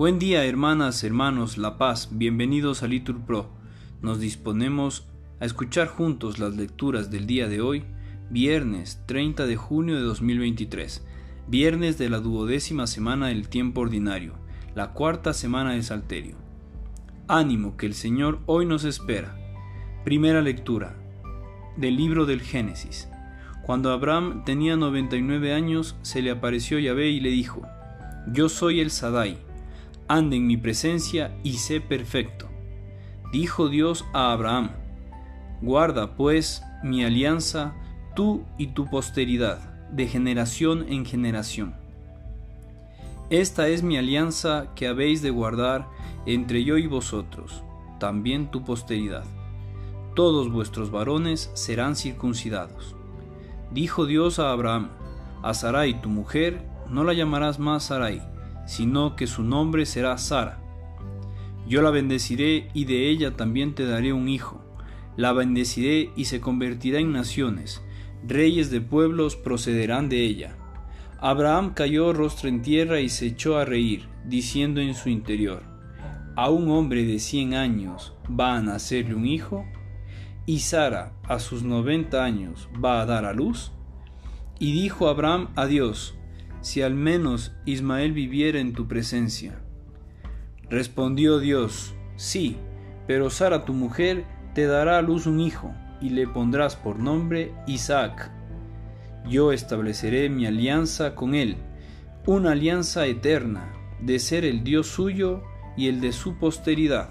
Buen día hermanas, hermanos, La Paz, bienvenidos a Litur Pro. Nos disponemos a escuchar juntos las lecturas del día de hoy, viernes 30 de junio de 2023, viernes de la duodécima semana del tiempo ordinario, la cuarta semana del Salterio. Ánimo que el Señor hoy nos espera. Primera lectura del libro del Génesis. Cuando Abraham tenía 99 años, se le apareció Yahvé y le dijo, Yo soy el Sadai ande en mi presencia y sé perfecto. Dijo Dios a Abraham, guarda pues mi alianza, tú y tu posteridad, de generación en generación. Esta es mi alianza que habéis de guardar entre yo y vosotros, también tu posteridad. Todos vuestros varones serán circuncidados. Dijo Dios a Abraham, a Sarai tu mujer no la llamarás más Sarai, sino que su nombre será Sara. Yo la bendeciré y de ella también te daré un hijo. La bendeciré y se convertirá en naciones, reyes de pueblos procederán de ella. Abraham cayó rostro en tierra y se echó a reír, diciendo en su interior, ¿A un hombre de cien años va a nacerle un hijo? ¿Y Sara a sus noventa años va a dar a luz? Y dijo Abraham a Dios, si al menos Ismael viviera en tu presencia. Respondió Dios, sí, pero Sara tu mujer te dará a luz un hijo, y le pondrás por nombre Isaac. Yo estableceré mi alianza con él, una alianza eterna, de ser el Dios suyo y el de su posteridad.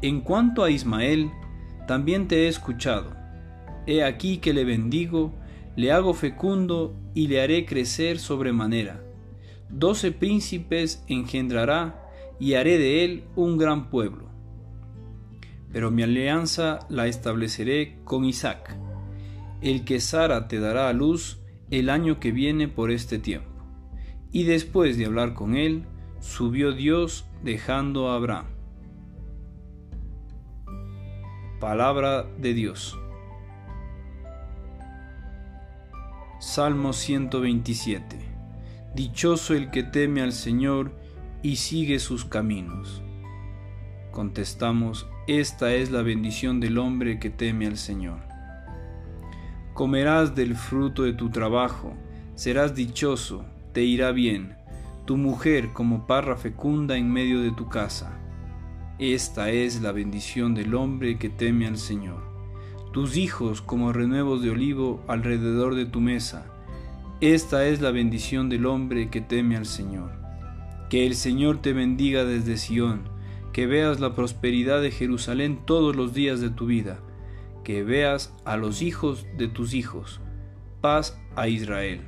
En cuanto a Ismael, también te he escuchado. He aquí que le bendigo, le hago fecundo y le haré crecer sobremanera. Doce príncipes engendrará y haré de él un gran pueblo. Pero mi alianza la estableceré con Isaac, el que Sara te dará a luz el año que viene por este tiempo. Y después de hablar con él, subió Dios dejando a Abraham. Palabra de Dios. Salmo 127. Dichoso el que teme al Señor y sigue sus caminos. Contestamos, esta es la bendición del hombre que teme al Señor. Comerás del fruto de tu trabajo, serás dichoso, te irá bien, tu mujer como parra fecunda en medio de tu casa. Esta es la bendición del hombre que teme al Señor tus hijos como renuevos de olivo alrededor de tu mesa. Esta es la bendición del hombre que teme al Señor. Que el Señor te bendiga desde Sión, que veas la prosperidad de Jerusalén todos los días de tu vida, que veas a los hijos de tus hijos. Paz a Israel.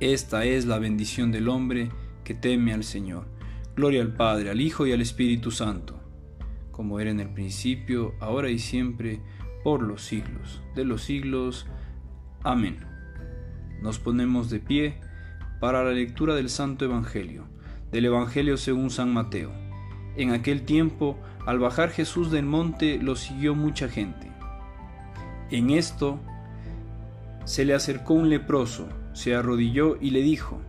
Esta es la bendición del hombre que teme al Señor. Gloria al Padre, al Hijo y al Espíritu Santo como era en el principio, ahora y siempre, por los siglos de los siglos. Amén. Nos ponemos de pie para la lectura del Santo Evangelio, del Evangelio según San Mateo. En aquel tiempo, al bajar Jesús del monte, lo siguió mucha gente. En esto, se le acercó un leproso, se arrodilló y le dijo,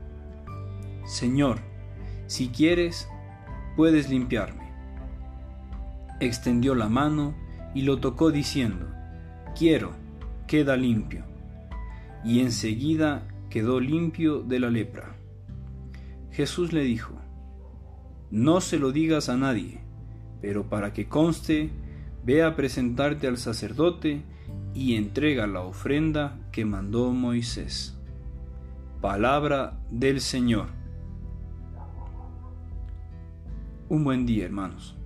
Señor, si quieres, puedes limpiarme extendió la mano y lo tocó diciendo, Quiero, queda limpio. Y enseguida quedó limpio de la lepra. Jesús le dijo, No se lo digas a nadie, pero para que conste, ve a presentarte al sacerdote y entrega la ofrenda que mandó Moisés. Palabra del Señor. Un buen día, hermanos.